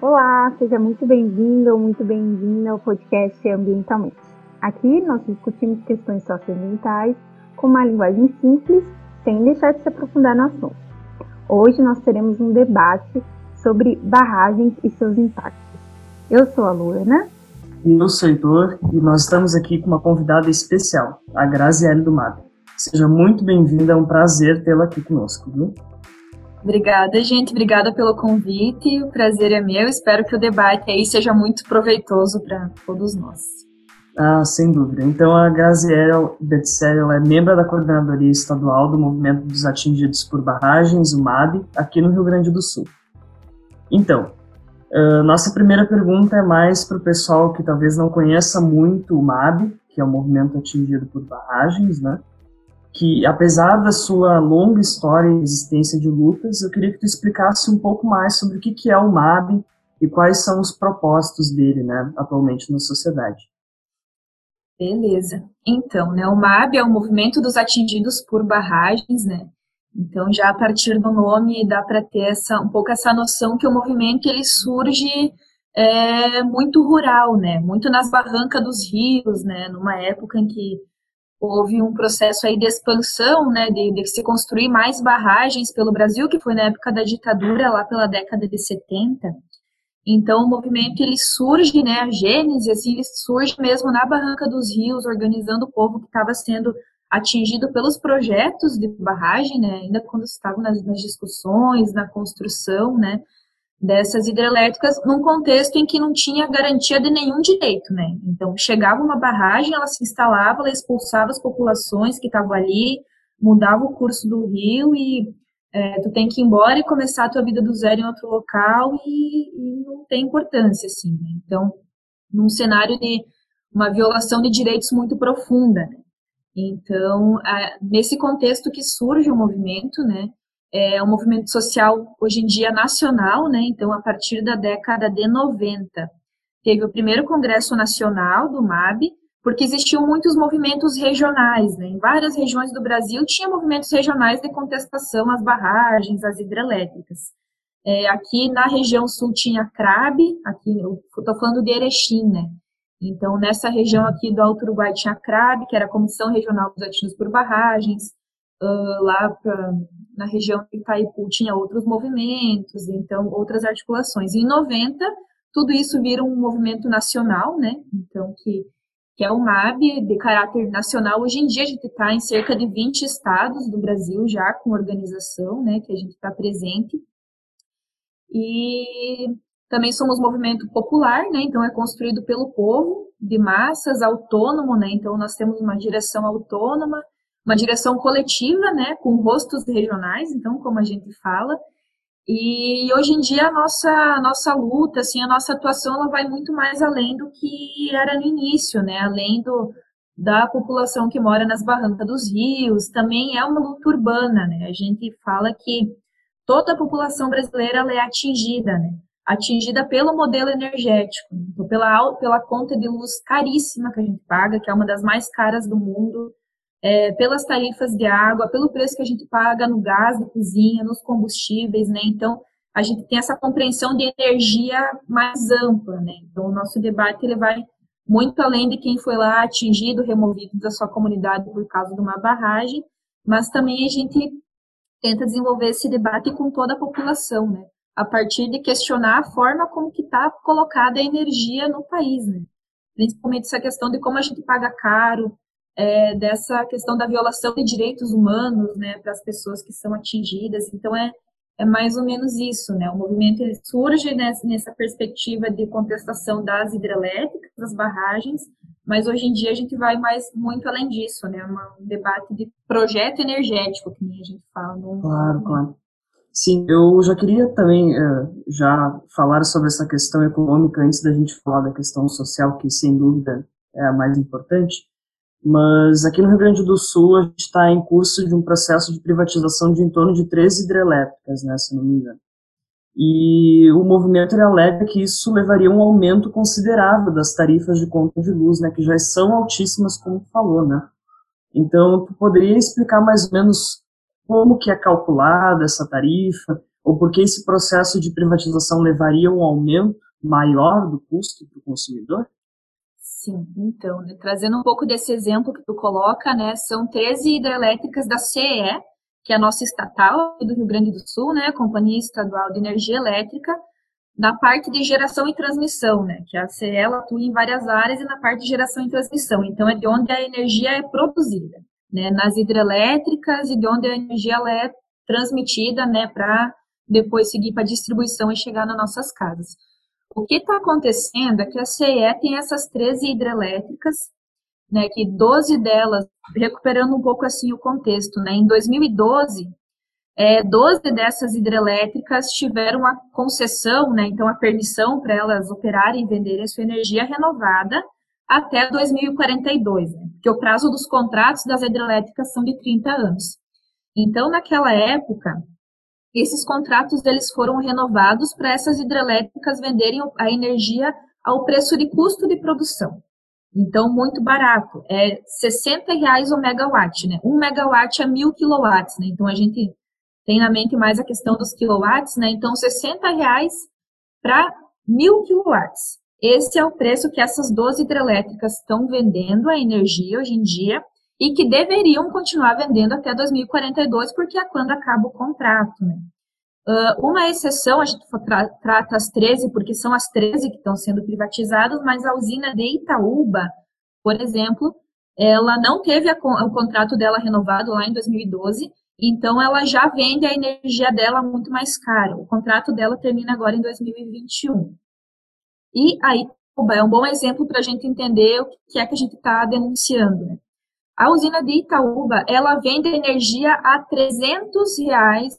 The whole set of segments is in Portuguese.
Olá, seja muito bem-vindo ou muito bem-vinda ao podcast Ambientalmente. Aqui nós discutimos questões socioambientais com uma linguagem simples, sem deixar de se aprofundar no assunto. Hoje nós teremos um debate sobre barragens e seus impactos. Eu sou a Luana. E eu sou o Heitor, e nós estamos aqui com uma convidada especial, a Graziele do Mato. Seja muito bem-vinda, é um prazer tê-la aqui conosco, viu? Obrigada, gente. Obrigada pelo convite. O prazer é meu. Espero que o debate aí seja muito proveitoso para todos nós. Ah, sem dúvida. Então, a Graziela Betzel é membro da Coordenadoria Estadual do Movimento dos Atingidos por Barragens, o MAB, aqui no Rio Grande do Sul. Então, uh, nossa primeira pergunta é mais para o pessoal que talvez não conheça muito o MAB, que é o Movimento Atingido por Barragens, né? Que apesar da sua longa história e existência de lutas, eu queria que tu explicasse um pouco mais sobre o que, que é o MAB e quais são os propósitos dele, né, atualmente na sociedade. Beleza. Então, né, o MAB é o Movimento dos Atingidos por Barragens, né? Então, já a partir do nome dá para ter essa, um pouco essa noção que o movimento ele surge é, muito rural, né? Muito nas barrancas dos rios, né? Numa época em que houve um processo aí de expansão, né, de, de, se construir mais barragens pelo Brasil, que foi na época da ditadura, lá pela década de 70. Então, o movimento, ele surge, né, a gênese, assim, ele surge mesmo na Barranca dos Rios, organizando o povo que estava sendo atingido pelos projetos de barragem, né, ainda quando estavam nas, nas discussões, na construção, né, dessas hidrelétricas num contexto em que não tinha garantia de nenhum direito, né? Então, chegava uma barragem, ela se instalava, ela expulsava as populações que estavam ali, mudava o curso do rio e é, tu tem que ir embora e começar a tua vida do zero em outro local e, e não tem importância, assim, né? Então, num cenário de uma violação de direitos muito profunda, né? Então, nesse contexto que surge o movimento, né? É um movimento social hoje em dia nacional, né? Então, a partir da década de 90, teve o primeiro congresso nacional do MAB, porque existiam muitos movimentos regionais, né? Em várias regiões do Brasil tinha movimentos regionais de contestação às barragens, às hidrelétricas. É, aqui na região sul tinha CRAB, aqui estou falando de Erechim, né? Então, nessa região aqui do Alto Uruguai tinha CRAB, que era a Comissão Regional dos Ativos por Barragens, uh, lá pra, na região de Itaipu tinha outros movimentos, então outras articulações. Em 90, tudo isso vira um movimento nacional, né? Então, que, que é o MAB, de caráter nacional. Hoje em dia, a gente está em cerca de 20 estados do Brasil já com organização, né? Que a gente está presente. E também somos movimento popular, né? Então, é construído pelo povo, de massas, autônomo, né? Então, nós temos uma direção autônoma, uma direção coletiva, né, com rostos regionais, então, como a gente fala. E hoje em dia a nossa, a nossa luta, assim, a nossa atuação, ela vai muito mais além do que era no início, né, além do, da população que mora nas barrancas dos rios, também é uma luta urbana, né, a gente fala que toda a população brasileira é atingida, né, atingida pelo modelo energético, então, pela, pela conta de luz caríssima que a gente paga, que é uma das mais caras do mundo, é, pelas tarifas de água, pelo preço que a gente paga no gás de cozinha, nos combustíveis, né? Então, a gente tem essa compreensão de energia mais ampla, né? Então, o nosso debate ele vai muito além de quem foi lá atingido, removido da sua comunidade por causa de uma barragem, mas também a gente tenta desenvolver esse debate com toda a população, né? A partir de questionar a forma como que está colocada a energia no país, né? Principalmente essa questão de como a gente paga caro, é, dessa questão da violação de direitos humanos, né, para as pessoas que são atingidas. Então é é mais ou menos isso, né? O movimento surge nessa, nessa perspectiva de contestação das hidrelétricas, das barragens, mas hoje em dia a gente vai mais muito além disso, né? Um debate de projeto energético, que nem a gente fala. No claro, claro. Sim, eu já queria também é, já falar sobre essa questão econômica antes da gente falar da questão social, que sem dúvida é a mais importante. Mas aqui no Rio Grande do Sul a gente está em curso de um processo de privatização de em torno de três hidrelétricas, né, se não me engano. E o movimento alega que isso levaria a um aumento considerável das tarifas de conta de luz, né, que já são altíssimas, como falou, né. Então, tu poderia explicar mais ou menos como que é calculada essa tarifa, ou porque esse processo de privatização levaria a um aumento maior do custo para o consumidor? Sim, então, né, trazendo um pouco desse exemplo que tu coloca, né, são 13 hidrelétricas da CEE, que é a nossa estatal do Rio Grande do Sul, né, Companhia Estadual de Energia Elétrica, na parte de geração e transmissão, né, que a CE atua em várias áreas e na parte de geração e transmissão, então é de onde a energia é produzida, né, nas hidrelétricas e de onde a energia ela é transmitida, né, para depois seguir para distribuição e chegar nas nossas casas. O que está acontecendo é que a CE tem essas 13 hidrelétricas, né, que 12 delas, recuperando um pouco assim o contexto, né, em 2012, é, 12 dessas hidrelétricas tiveram a concessão, né, então a permissão para elas operarem e venderem sua energia renovada até 2042, né, porque o prazo dos contratos das hidrelétricas são de 30 anos. Então, naquela época, esses contratos eles foram renovados para essas hidrelétricas venderem a energia ao preço de custo de produção. Então, muito barato. É 60 reais o megawatt, né? Um megawatt é mil quilowatts, né? Então, a gente tem na mente mais a questão dos quilowatts, né? Então, 60 reais para mil quilowatts. Esse é o preço que essas 12 hidrelétricas estão vendendo a energia hoje em dia e que deveriam continuar vendendo até 2042, porque é quando acaba o contrato, né? Uh, uma exceção, a gente tra trata as 13, porque são as 13 que estão sendo privatizadas, mas a usina de Itaúba, por exemplo, ela não teve a, o contrato dela renovado lá em 2012, então ela já vende a energia dela muito mais caro. O contrato dela termina agora em 2021. E a Itaúba é um bom exemplo para a gente entender o que é que a gente está denunciando. Né? A usina de Itaúba, ela vende energia a 300 reais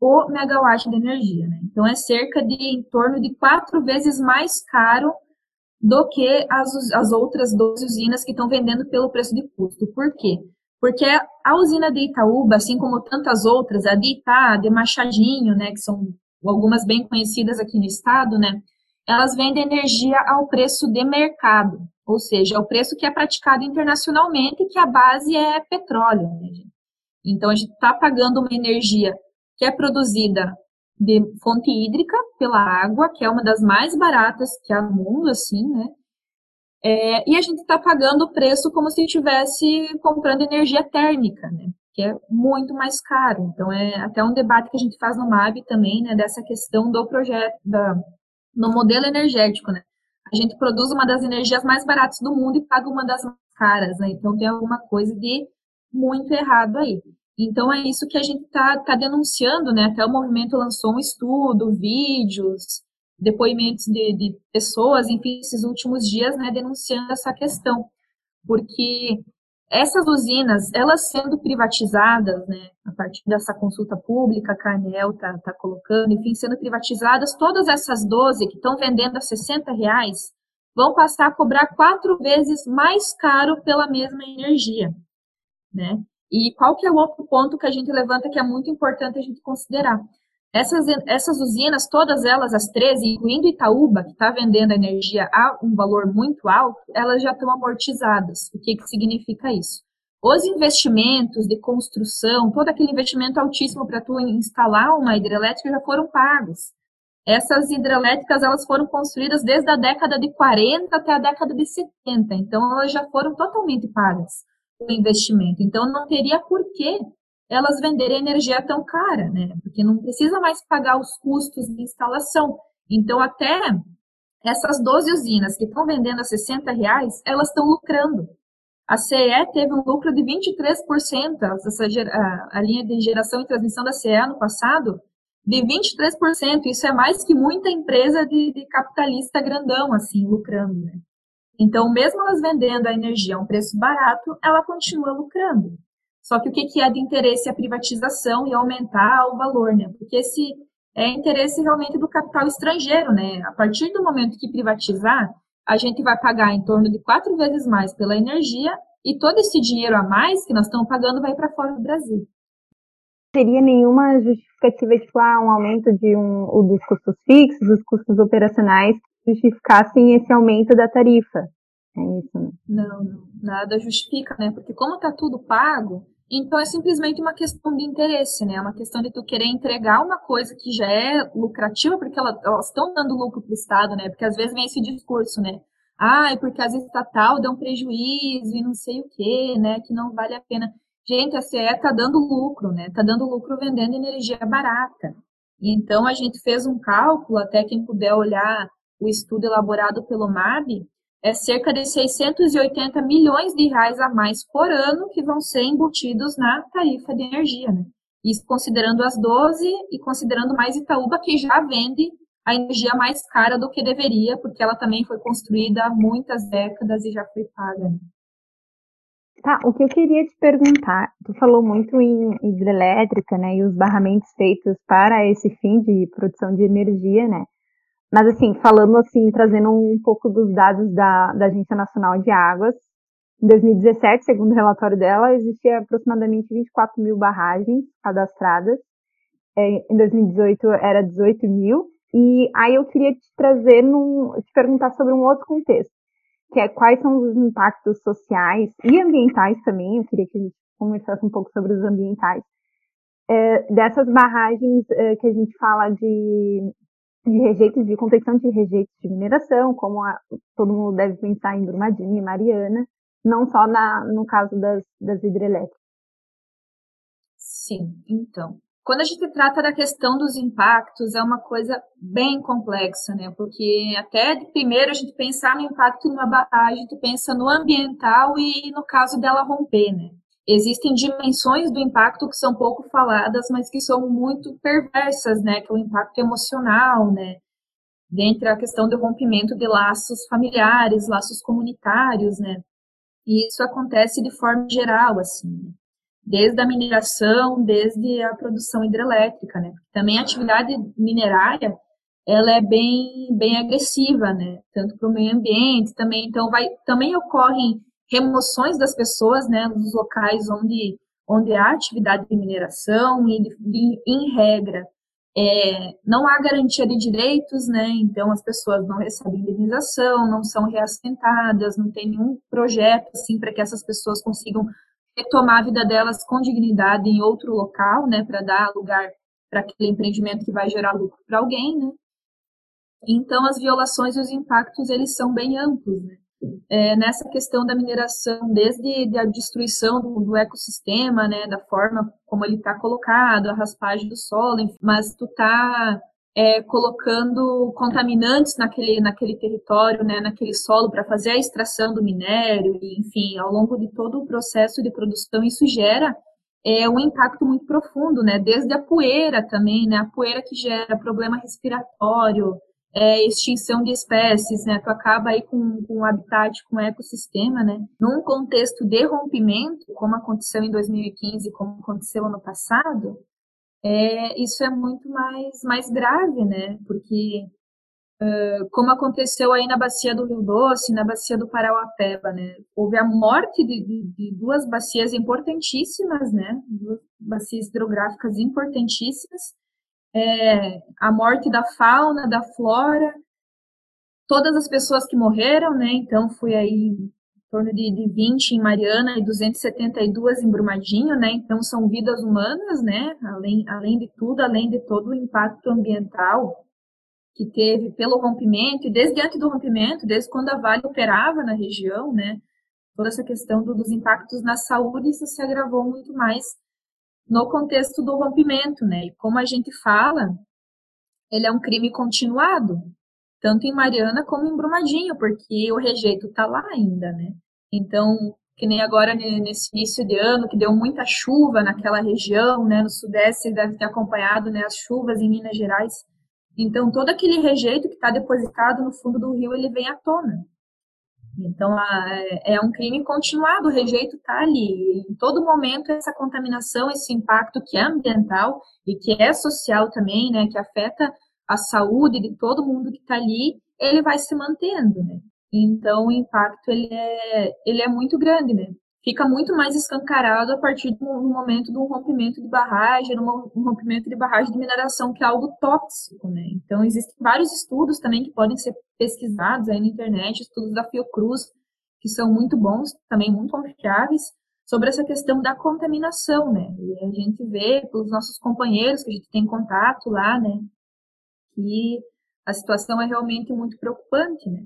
o megawatt de energia. Né? Então, é cerca de em torno de quatro vezes mais caro do que as, as outras 12 usinas que estão vendendo pelo preço de custo. Por quê? Porque a usina de Itaúba, assim como tantas outras, a de Itá, a de Machadinho, né, que são algumas bem conhecidas aqui no estado, né, elas vendem energia ao preço de mercado ou seja, é o preço que é praticado internacionalmente, que a base é petróleo. Né, então, a gente está pagando uma energia que é produzida de fonte hídrica pela água, que é uma das mais baratas que há no mundo, assim, né? É, e a gente está pagando o preço como se estivesse comprando energia térmica, né? Que é muito mais caro. Então, é até um debate que a gente faz no MAB também, né? Dessa questão do projeto, da, no modelo energético, né? A gente produz uma das energias mais baratas do mundo e paga uma das mais caras, né? Então tem alguma coisa de muito errado aí. Então é isso que a gente está tá denunciando, né? Até o movimento lançou um estudo, vídeos, depoimentos de, de pessoas, enfim, esses últimos dias, né, denunciando essa questão. Porque essas usinas, elas sendo privatizadas, né, a partir dessa consulta pública que a ANEL está tá colocando, enfim, sendo privatizadas, todas essas 12 que estão vendendo a 60 reais vão passar a cobrar quatro vezes mais caro pela mesma energia, né? E qual que é o outro ponto que a gente levanta que é muito importante a gente considerar? Essas, essas usinas, todas elas, as 13, incluindo Itaúba, que está vendendo a energia a um valor muito alto, elas já estão amortizadas. O que, que significa isso? Os investimentos de construção, todo aquele investimento altíssimo para tu instalar uma hidrelétrica já foram pagos. Essas hidrelétricas elas foram construídas desde a década de 40 até a década de 70, então elas já foram totalmente pagas o investimento. Então não teria por que elas venderem energia tão cara, né? Porque não precisa mais pagar os custos de instalação. Então, até essas 12 usinas que estão vendendo a 60 reais, elas estão lucrando. A CE teve um lucro de 23%, essa, a, a linha de geração e transmissão da CE no passado, de 23%. Isso é mais que muita empresa de, de capitalista grandão, assim, lucrando, né? Então, mesmo elas vendendo a energia a um preço barato, ela continua lucrando. Só que o que, é de interesse é a privatização e aumentar o valor, né? Porque esse é interesse realmente do capital estrangeiro, né? A partir do momento que privatizar, a gente vai pagar em torno de quatro vezes mais pela energia e todo esse dinheiro a mais que nós estamos pagando vai para fora do Brasil. Teria nenhuma justificativa, tipo, ah, um aumento de um, dos custos fixos, dos custos operacionais, que justificassem esse aumento da tarifa. É isso, né? Não, não, nada justifica, né? Porque como está tudo pago, Então é simplesmente uma questão de interesse, né? É uma questão de tu querer entregar uma coisa que já é lucrativa, porque elas estão dando lucro para o Estado, né? Porque às vezes vem esse discurso, né? Ah, é porque as estatal dão prejuízo e não sei o quê, né? Que não vale a pena. Gente, a CE está dando lucro, né? Está dando lucro vendendo energia barata. Então a gente fez um cálculo, até quem puder olhar o estudo elaborado pelo MAB, é cerca de 680 milhões de reais a mais por ano que vão ser embutidos na tarifa de energia, né? Isso considerando as 12 e considerando mais Itaúba, que já vende a energia mais cara do que deveria, porque ela também foi construída há muitas décadas e já foi paga. Né? Tá, o que eu queria te perguntar, tu falou muito em hidrelétrica, né, e os barramentos feitos para esse fim de produção de energia, né, mas assim, falando assim, trazendo um pouco dos dados da, da Agência Nacional de Águas, em 2017, segundo o relatório dela, existia aproximadamente 24 mil barragens cadastradas, é, em 2018 era 18 mil, e aí eu queria te trazer, num, te perguntar sobre um outro contexto que é quais são os impactos sociais e ambientais também, eu queria que a gente conversasse um pouco sobre os ambientais, é, dessas barragens é, que a gente fala de, de rejeitos, de contenção de rejeitos de mineração, como a, todo mundo deve pensar em Brumadinho e Mariana, não só na, no caso das, das hidrelétricas. Sim, então. Quando a gente trata da questão dos impactos, é uma coisa bem complexa, né? Porque até primeiro a gente pensar no impacto numa barragem, tu pensa no ambiental e no caso dela romper, né? Existem dimensões do impacto que são pouco faladas, mas que são muito perversas, né? Que é o impacto emocional, né? Dentre a questão do rompimento de laços familiares, laços comunitários, né? E isso acontece de forma geral, assim. Né? desde a mineração, desde a produção hidrelétrica, né? Também a atividade minerária, ela é bem, bem agressiva, né? Tanto para o meio ambiente, também, então vai, também ocorrem remoções das pessoas, né, nos locais onde, onde há atividade de mineração e, de, em regra, é, não há garantia de direitos, né, então as pessoas não recebem indenização, não são reassentadas, não tem nenhum projeto, assim, para que essas pessoas consigam retomar a vida delas com dignidade em outro local, né, para dar lugar para aquele empreendimento que vai gerar lucro para alguém, né? Então, as violações e os impactos, eles são bem amplos, né? É, nessa questão da mineração, desde a destruição do, do ecossistema, né, da forma como ele está colocado, a raspagem do solo, enfim, mas tu tá é, colocando contaminantes naquele, naquele território, né, naquele solo, para fazer a extração do minério, e, enfim, ao longo de todo o processo de produção, isso gera é, um impacto muito profundo, né, desde a poeira também, né, a poeira que gera problema respiratório, é, extinção de espécies, né, tu acaba aí com, com o habitat, com o ecossistema, né, num contexto de rompimento, como aconteceu em 2015, como aconteceu ano passado, é, isso é muito mais, mais grave, né? Porque, uh, como aconteceu aí na bacia do Rio Doce, na bacia do Parauapeba, né? Houve a morte de, de, de duas bacias importantíssimas, né? Duas bacias hidrográficas importantíssimas. É, a morte da fauna, da flora, todas as pessoas que morreram, né? Então, foi aí torno de, de 20 em Mariana e 272 em Brumadinho, né? Então são vidas humanas, né? Além, além de tudo, além de todo o impacto ambiental que teve pelo rompimento e desde antes do rompimento, desde quando a Vale operava na região, né? Toda essa questão do, dos impactos na saúde isso se agravou muito mais no contexto do rompimento, né? E como a gente fala, ele é um crime continuado, tanto em Mariana como em Brumadinho, porque o rejeito está lá ainda, né? Então, que nem agora nesse início de ano, que deu muita chuva naquela região, né? No Sudeste, deve ter acompanhado né, as chuvas em Minas Gerais. Então, todo aquele rejeito que está depositado no fundo do rio, ele vem à tona. Então, é, é um crime continuado, o rejeito está ali. Em todo momento, essa contaminação, esse impacto que é ambiental e que é social também, né? Que afeta a saúde de todo mundo que está ali, ele vai se mantendo, né? Então, o impacto, ele é, ele é muito grande, né? Fica muito mais escancarado a partir do momento do rompimento de barragem, no rompimento de barragem de mineração, que é algo tóxico, né? Então, existem vários estudos também que podem ser pesquisados aí na internet, estudos da Fiocruz, que são muito bons, também muito confiáveis, sobre essa questão da contaminação, né? E a gente vê pelos nossos companheiros que a gente tem contato lá, né, que a situação é realmente muito preocupante, né?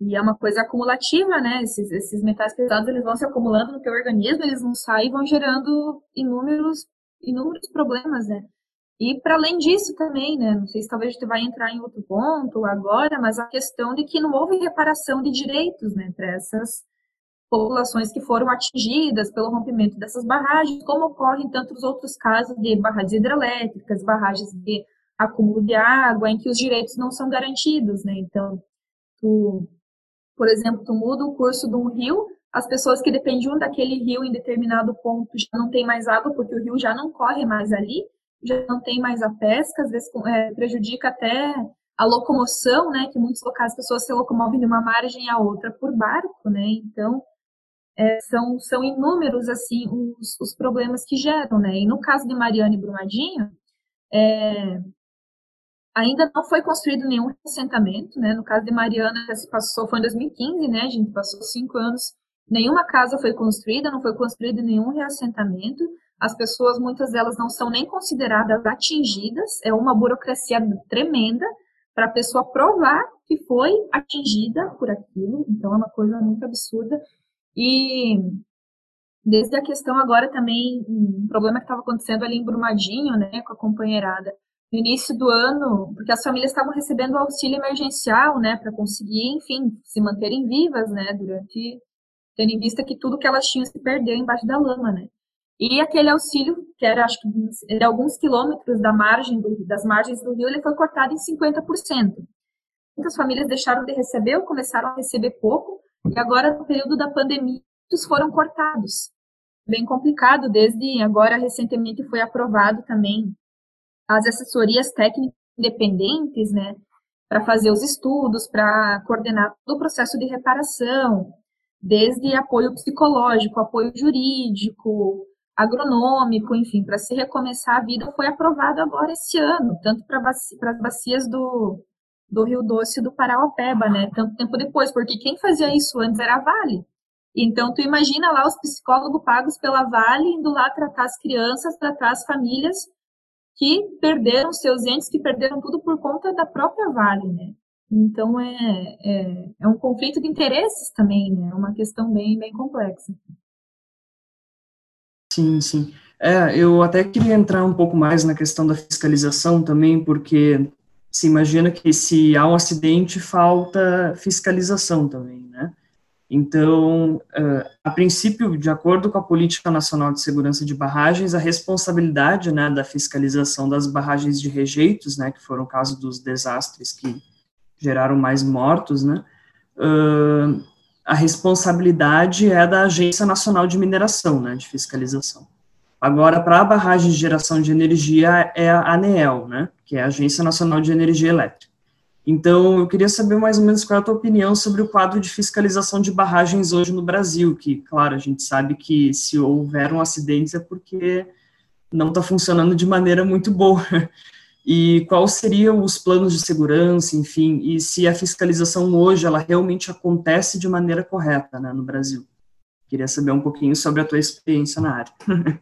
E é uma coisa acumulativa, né? Esses, esses metais pesados, eles vão se acumulando no teu organismo, eles não saem e vão gerando inúmeros, inúmeros problemas, né? E para além disso também, né? Não sei se talvez gente vai entrar em outro ponto agora, mas a questão de que não houve reparação de direitos, né? Para essas populações que foram atingidas pelo rompimento dessas barragens, como ocorre em tantos outros casos de barragens hidrelétricas, barragens de acúmulo de água, em que os direitos não são garantidos, né? Então, tu, por exemplo, tu muda o curso de um rio, as pessoas que dependiam daquele rio em determinado ponto já não tem mais água, porque o rio já não corre mais ali, já não tem mais a pesca, às vezes é, prejudica até a locomoção, né? Que muitos locais as pessoas se locomovem de uma margem a outra por barco, né? Então, é, são, são inúmeros, assim, os, os problemas que geram, né? E no caso de Mariana e Brumadinho, é, Ainda não foi construído nenhum assentamento, né? No caso de Mariana, se passou, foi em 2015, né? A gente passou cinco anos, nenhuma casa foi construída, não foi construído nenhum reassentamento. As pessoas, muitas delas não são nem consideradas atingidas, é uma burocracia tremenda para a pessoa provar que foi atingida por aquilo, então é uma coisa muito absurda. E desde a questão agora também, um problema que estava acontecendo ali em Brumadinho, né, com a companheirada, no início do ano, porque as famílias estavam recebendo auxílio emergencial, né, para conseguir, enfim, se manterem vivas, né, durante, tendo em vista que tudo que elas tinham se perdeu embaixo da lama, né. E aquele auxílio, que era, acho que, era alguns quilômetros da margem do, das margens do rio, ele foi cortado em 50%. Muitas famílias deixaram de receber ou começaram a receber pouco, e agora, no período da pandemia, muitos foram cortados. Bem complicado, desde agora, recentemente foi aprovado também as assessorias técnicas independentes, né, para fazer os estudos, para coordenar todo o processo de reparação, desde apoio psicológico, apoio jurídico, agronômico, enfim, para se recomeçar a vida, foi aprovado agora esse ano, tanto para as bacias do, do Rio Doce e do Parauapeba, né, tanto tempo depois, porque quem fazia isso antes era a Vale. Então, tu imagina lá os psicólogos pagos pela Vale indo lá tratar as crianças, tratar as famílias que perderam seus entes, que perderam tudo por conta da própria Vale, né? Então é, é, é um conflito de interesses também, né? É uma questão bem, bem complexa. Sim, sim. É, eu até queria entrar um pouco mais na questão da fiscalização também, porque se imagina que se há um acidente, falta fiscalização também, né? Então, uh, a princípio, de acordo com a Política Nacional de Segurança de Barragens, a responsabilidade né, da fiscalização das barragens de rejeitos, né, que foram o caso dos desastres que geraram mais mortos, né, uh, a responsabilidade é da Agência Nacional de Mineração, né, de fiscalização. Agora, para a barragem de geração de energia, é a ANEEL, né, que é a Agência Nacional de Energia Elétrica. Então, eu queria saber mais ou menos qual é a tua opinião sobre o quadro de fiscalização de barragens hoje no Brasil, que, claro, a gente sabe que se houver um acidente é porque não está funcionando de maneira muito boa. E quais seriam os planos de segurança, enfim, e se a fiscalização hoje, ela realmente acontece de maneira correta, né, no Brasil. Queria saber um pouquinho sobre a tua experiência na área.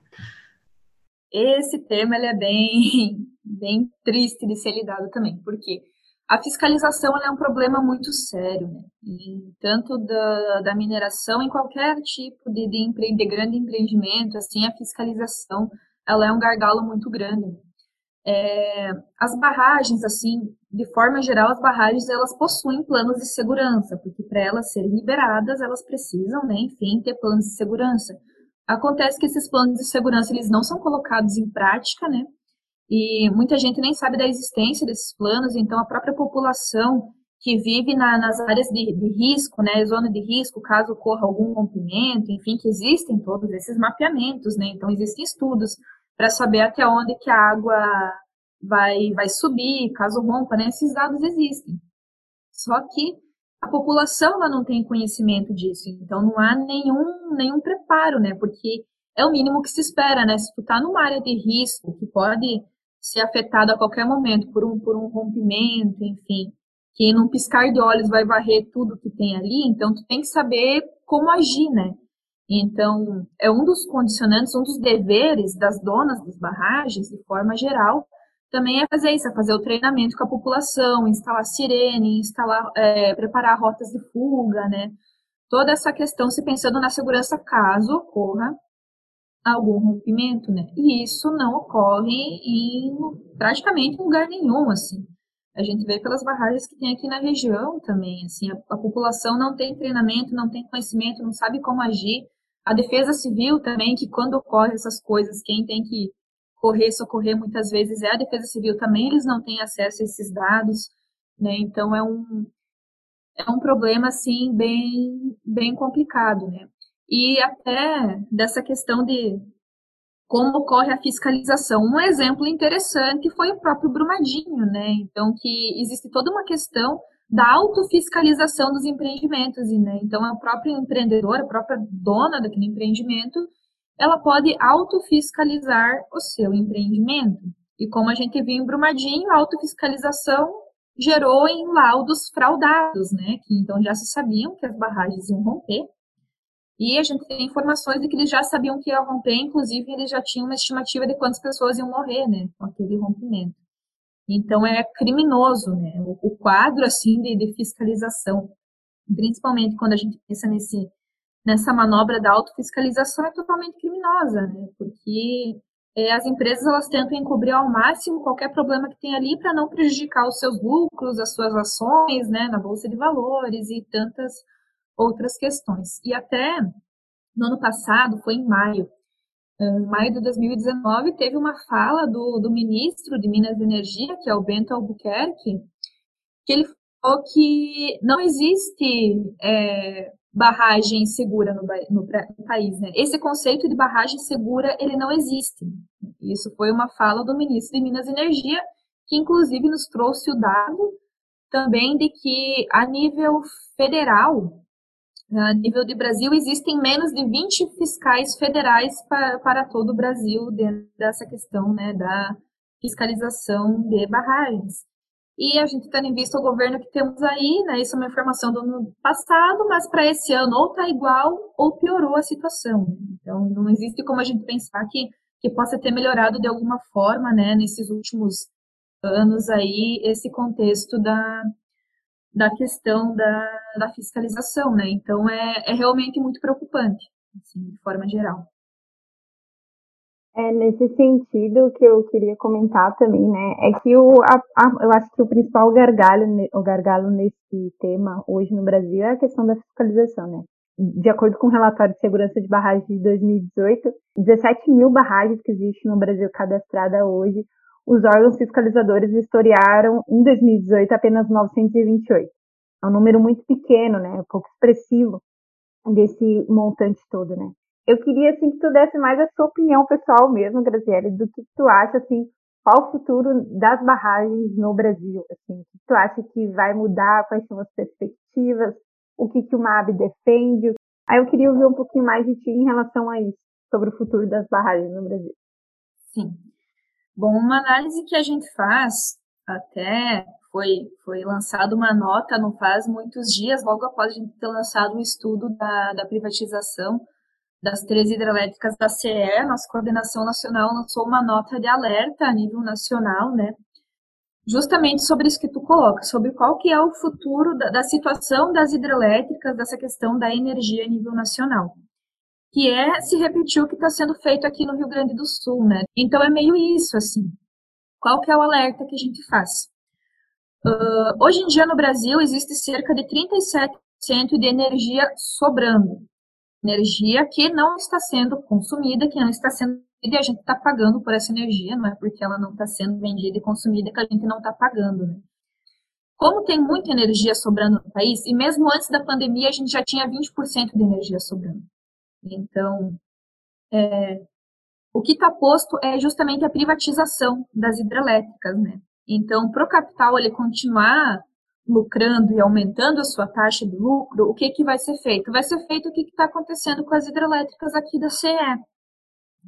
Esse tema, ele é bem, bem triste de ser lidado também, porque a fiscalização é um problema muito sério, né? Tanto da, da mineração, em qualquer tipo de, de, empre, de, grande empreendimento, assim, a fiscalização ela é um gargalo muito grande. Né? É, as barragens, assim, de forma geral, as barragens elas possuem planos de segurança, porque para elas serem liberadas, elas precisam, né, enfim, ter planos de segurança. Acontece que esses planos de segurança eles não são colocados em prática, né? E muita gente nem sabe da existência desses planos, então a própria população que vive na, nas áreas de, de, risco, né, zona de risco, caso ocorra algum rompimento, enfim, que existem todos esses mapeamentos, né, então existem estudos para saber até onde que a água vai, vai subir, caso rompa, né, esses dados existem. Só que a população ela não tem conhecimento disso, então não há nenhum, nenhum preparo, né, porque é o mínimo que se espera, né, se tu tá numa área de risco que pode ser afetado a qualquer momento por um, por um rompimento, enfim, que num piscar de olhos vai varrer tudo que tem ali, então tu tem que saber como agir, né? Então, é um dos condicionantes, um dos deveres das donas das barragens, de forma geral, também é fazer isso, é fazer o treinamento com a população, instalar sirene, instalar, é, preparar rotas de fuga, né? Toda essa questão se pensando na segurança caso ocorra algum rompimento, né? E isso não ocorre em praticamente lugar nenhum, assim. A gente vê pelas barragens que tem aqui na região também, assim, a, a população não tem treinamento, não tem conhecimento, não sabe como agir. A defesa civil também, que quando ocorre essas coisas, quem tem que correr, socorrer muitas vezes é a defesa civil também, eles não têm acesso a esses dados, né? Então é um é um problema assim bem bem complicado, né? E até dessa questão de como ocorre a fiscalização. Um exemplo interessante foi o próprio Brumadinho, né? Então que existe toda uma questão da autofiscalização dos empreendimentos, né? Então, a própria empreendedora, a própria dona daquele empreendimento, ela pode autofiscalizar o seu empreendimento. E como a gente viu em Brumadinho, a autofiscalização gerou em laudos fraudados, né? Que então já se sabiam que as barragens iam romper. E a gente tem informações de que eles já sabiam que ia romper, inclusive eles já tinham uma estimativa de quantas pessoas iam morrer, né? Com aquele rompimento. Então é criminoso, né? O, o quadro assim de, de, fiscalização, principalmente quando a gente pensa nesse nessa manobra da autofiscalização é totalmente criminosa, né? Porque é, as empresas elas tentam encobrir ao máximo qualquer problema que tem ali para não prejudicar os seus lucros, as suas ações, né, na bolsa de valores e tantas outras questões. E até no ano passado, foi em maio, em maio de 2019, teve uma fala do, do ministro de Minas e Energia, que é o Bento Albuquerque, que ele falou que não existe é, barragem segura no, no, no, país. Né? Esse conceito de barragem segura, ele não existe. Isso foi uma fala do ministro de Minas e Energia, que inclusive nos trouxe o dado também de que a nível federal, a nível de Brasil, existem menos de 20 fiscais federais para, para todo o Brasil dentro dessa questão né, da fiscalização de barragens. E a gente tendo em vista o governo que temos aí, né, isso é uma informação do ano passado, mas para esse ano ou está igual ou piorou a situação. Então, não existe como a gente pensar que, que possa ter melhorado de alguma forma, né, nesses últimos anos aí, esse contexto da, da questão da, da fiscalização, né? Então é, é realmente muito preocupante, assim, de forma geral. É nesse sentido que eu queria comentar também, né? É que o, a, a, eu acho que o principal gargalo, o gargalo nesse tema hoje no Brasil é a questão da fiscalização, né? De acordo com o relatório de segurança de barragens de 2018, 17 mil barragens que existem no Brasil cadastradas hoje os órgãos fiscalizadores historiaram em 2018 apenas 928. É um número muito pequeno, né? Pouco expressivo desse montante todo, né? Eu queria, assim, que tu desse mais a sua opinião pessoal mesmo, Graziele, do que tu acha, assim, qual o futuro das barragens no Brasil, assim, o que tu acha que vai mudar, quais são as perspectivas, o que, que o MAB defende. Aí eu queria ouvir um pouquinho mais de ti em relação a isso, sobre o futuro das barragens no Brasil. Sim. Bom, uma análise que a gente faz, até foi, foi lançada uma nota não faz muitos dias, logo após a gente ter lançado um estudo da, da privatização das três hidrelétricas da CE, nossa coordenação nacional lançou uma nota de alerta a nível nacional, né? Justamente sobre isso que tu coloca, sobre qual que é o futuro da, da situação das hidrelétricas, dessa questão da energia a nível nacional que é se repetir o que está sendo feito aqui no Rio Grande do Sul, né? Então é meio isso, assim. Qual que é o alerta que a gente faz? Uh, hoje em dia no Brasil existe cerca de 37% de energia sobrando. Energia que não está sendo consumida, que não está sendo e a gente está pagando por essa energia, não é porque ela não está sendo vendida e consumida que a gente não está pagando, né? Como tem muita energia sobrando no país, e mesmo antes da pandemia a gente já tinha 20% de energia sobrando. Então, é, o que está posto é justamente a privatização das hidrelétricas, né? Então, para o capital ele continuar lucrando e aumentando a sua taxa de lucro, o que, que vai ser feito? Vai ser feito o que está acontecendo com as hidrelétricas aqui da CE.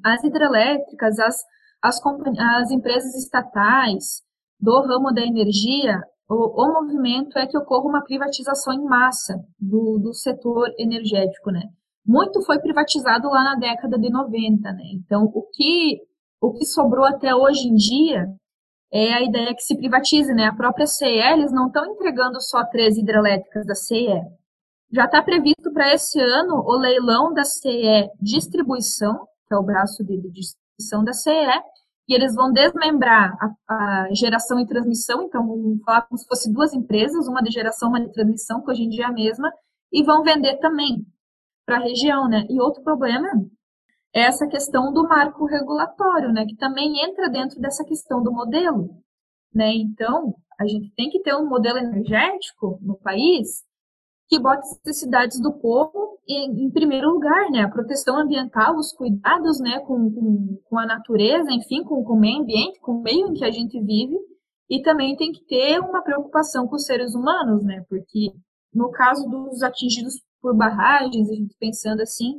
As hidrelétricas, as, as, as empresas estatais do ramo da energia, o, o movimento é que ocorra uma privatização em massa do, do setor energético, né? Muito foi privatizado lá na década de 90, né? Então, o que, o que sobrou até hoje em dia é a ideia que se privatize, né? A própria CE, eles não estão entregando só três hidrelétricas da CE. Já está previsto para esse ano o leilão da CE Distribuição, que é o braço de, distribuição da CE, e eles vão desmembrar a, a, geração e transmissão, então vamos falar como se fosse duas empresas, uma de geração, uma de transmissão, que hoje em dia é a mesma, e vão vender também para a região, né? E outro problema é essa questão do marco regulatório, né? Que também entra dentro dessa questão do modelo, né? Então, a gente tem que ter um modelo energético no país que bota as necessidades do povo em, em, primeiro lugar, né? A proteção ambiental, os cuidados, né, com, com, com a natureza, enfim, com, com o meio ambiente, com o meio em que a gente vive, e também tem que ter uma preocupação com os seres humanos, né? Porque no caso dos atingidos por barragens, a gente pensando assim,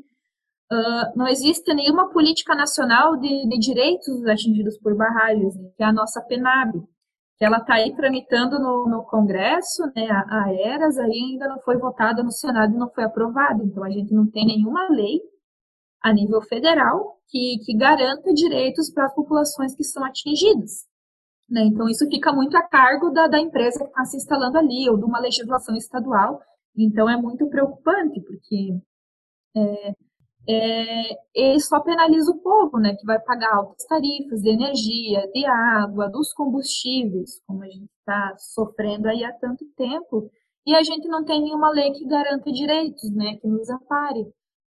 uh, não existe nenhuma política nacional de, de direitos dos atingidos por barragens, né? que é a nossa PENAB ela está aí tramitando no, no Congresso, né, a, a ERAS, aí ainda não foi votada no Senado e não foi aprovada. Então, a gente não tem nenhuma lei a nível federal que, que garanta direitos para as populações que são atingidas. Né? Então, isso fica muito a cargo da, da empresa que está se instalando ali, ou de uma legislação estadual. Então, é muito preocupante, porque é, é, ele só penaliza o povo, né, que vai pagar altas tarifas de energia, de água, dos combustíveis, como a gente está sofrendo aí há tanto tempo, e a gente não tem nenhuma lei que garanta direitos, né, que nos ampare,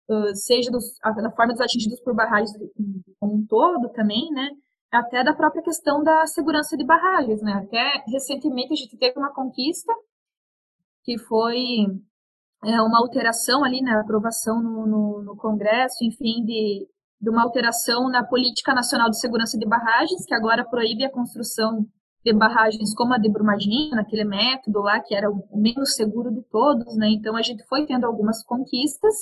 uh, seja dos, da forma dos atingidos por barragens como um todo também, né, até da própria questão da segurança de barragens, né, até recentemente a gente teve uma conquista que foi é, uma alteração ali na né, aprovação no, no, no, Congresso, enfim, de, de uma alteração na Política Nacional de Segurança de Barragens, que agora proíbe a construção de barragens como a de Brumadinho, naquele método lá, que era o menos seguro de todos, né? Então, a gente foi tendo algumas conquistas,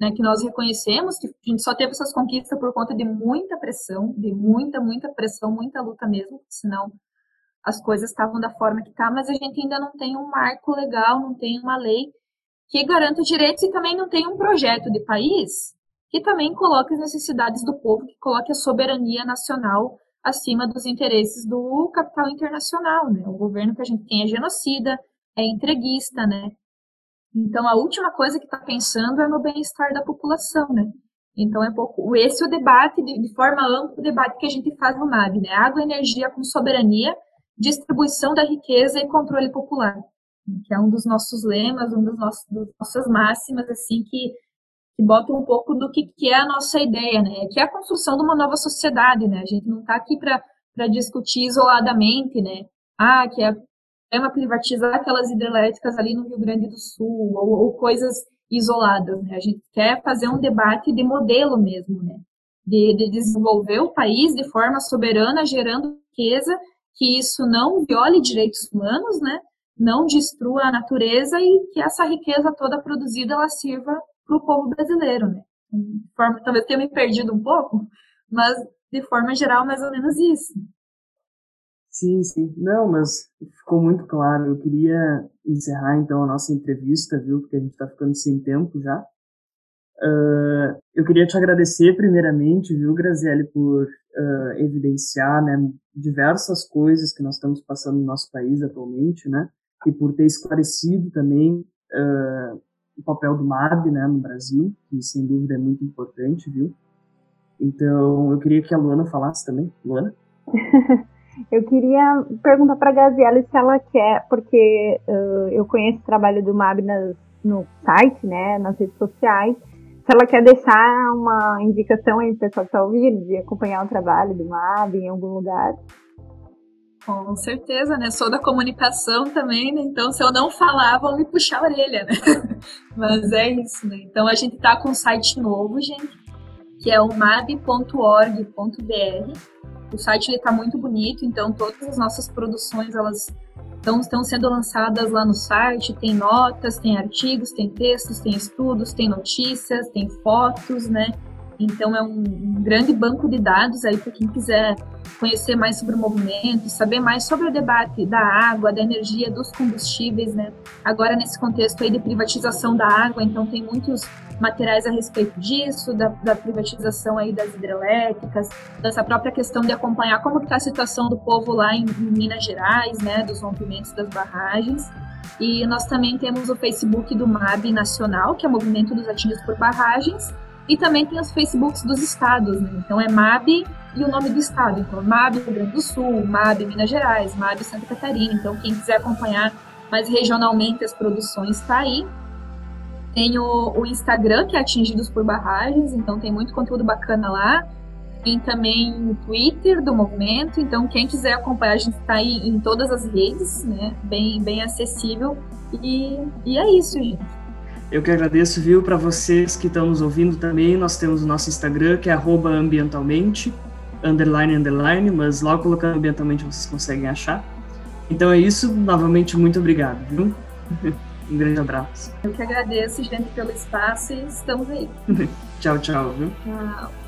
né, que nós reconhecemos, que a gente só teve essas conquistas por conta de muita pressão, de muita, muita pressão, muita luta mesmo, senão as coisas estavam da forma que tá, mas a gente ainda não tem um marco legal, não tem uma lei que garanta direitos e também não tem um projeto de país que também coloque as necessidades do povo, que coloque a soberania nacional acima dos interesses do capital internacional, né? O governo que a gente tem é genocida, é entreguista, né? Então, a última coisa que está pensando é no bem-estar da população, né? Então, é pouco. Esse é o debate, de, de forma ampla, o debate que a gente faz no MAB, né? Água energia com soberania, distribuição da riqueza e controle popular que é um dos nossos lemas, um dos nossos das nossas máximas, assim, que, que bota um pouco do que, que é a nossa ideia, né? Que é a construção de uma nova sociedade, né? A gente não está aqui para discutir isoladamente, né? Ah, que é tema privatizar aquelas hidrelétricas ali no Rio Grande do Sul, ou, ou coisas isoladas, né? A gente quer fazer um debate de modelo mesmo, né? De, de desenvolver o país de forma soberana, gerando riqueza, que isso não viole direitos humanos, né? não destrua a natureza e que essa riqueza toda produzida ela sirva para o povo brasileiro, né? Forma, talvez tenha me perdido um pouco, mas de forma geral, mais ou menos isso. Sim, sim. Não, mas ficou muito claro. Eu queria encerrar então a nossa entrevista, viu? Porque a gente está ficando sem tempo já. Uh, eu queria te agradecer primeiramente, viu, Graziele, por uh, evidenciar né, diversas coisas que nós estamos passando no nosso país atualmente, né? e por ter esclarecido também uh, o papel do MAB né, no Brasil, que sem dúvida é muito importante, viu? Então, eu queria que a Luana falasse também. Luana? eu queria perguntar para a Gaziela se ela quer, porque uh, eu conheço o trabalho do MAB nas, no site, né, nas redes sociais, se ela quer deixar uma indicação aí para o pessoal que está ouvindo, de acompanhar o trabalho do MAB em algum lugar. Com certeza, né? Sou da comunicação também, né? Então, se eu não falar, vão me puxar a orelha, né? Mas é isso, né? Então, a gente tá com um site novo, gente, que é o mab.org.br. O site ele tá muito bonito, então todas as nossas produções, elas estão, estão sendo lançadas lá no site. Tem notas, tem artigos, tem textos, tem estudos, tem notícias, tem fotos, né? Então é um, um grande banco de dados aí para quem quiser conhecer mais sobre o movimento, saber mais sobre o debate da água, da energia, dos combustíveis, né? Agora nesse contexto aí de privatização da água, então tem muitos materiais a respeito disso, da, da privatização aí das hidrelétricas, dessa própria questão de acompanhar como está a situação do povo lá em, em Minas Gerais, né, dos rompimentos das barragens. E nós também temos o Facebook do MAB Nacional, que é o Movimento dos Atingidos por Barragens, e também tem os Facebooks dos estados, né? Então é MAB e o nome do estado. Então, MAB Rio Grande do Sul, MAB Minas Gerais, MAB Santa Catarina. Então, quem quiser acompanhar mais regionalmente as produções está aí. Tem o, o, Instagram, que é Atingidos por Barragens, então tem muito conteúdo bacana lá. Tem também o Twitter do movimento, então quem quiser acompanhar, a gente está aí em todas as redes, né? Bem, bem acessível. E, e é isso, gente. Eu que agradeço, viu, para vocês que estão nos ouvindo também. Nós temos o nosso Instagram, que é ambientalmente, underline, underline, mas logo colocando ambientalmente vocês conseguem achar. Então é isso, novamente, muito obrigado, viu? Um grande abraço. Eu que agradeço, gente, pelo espaço e estamos aí. tchau, tchau, viu? Tchau.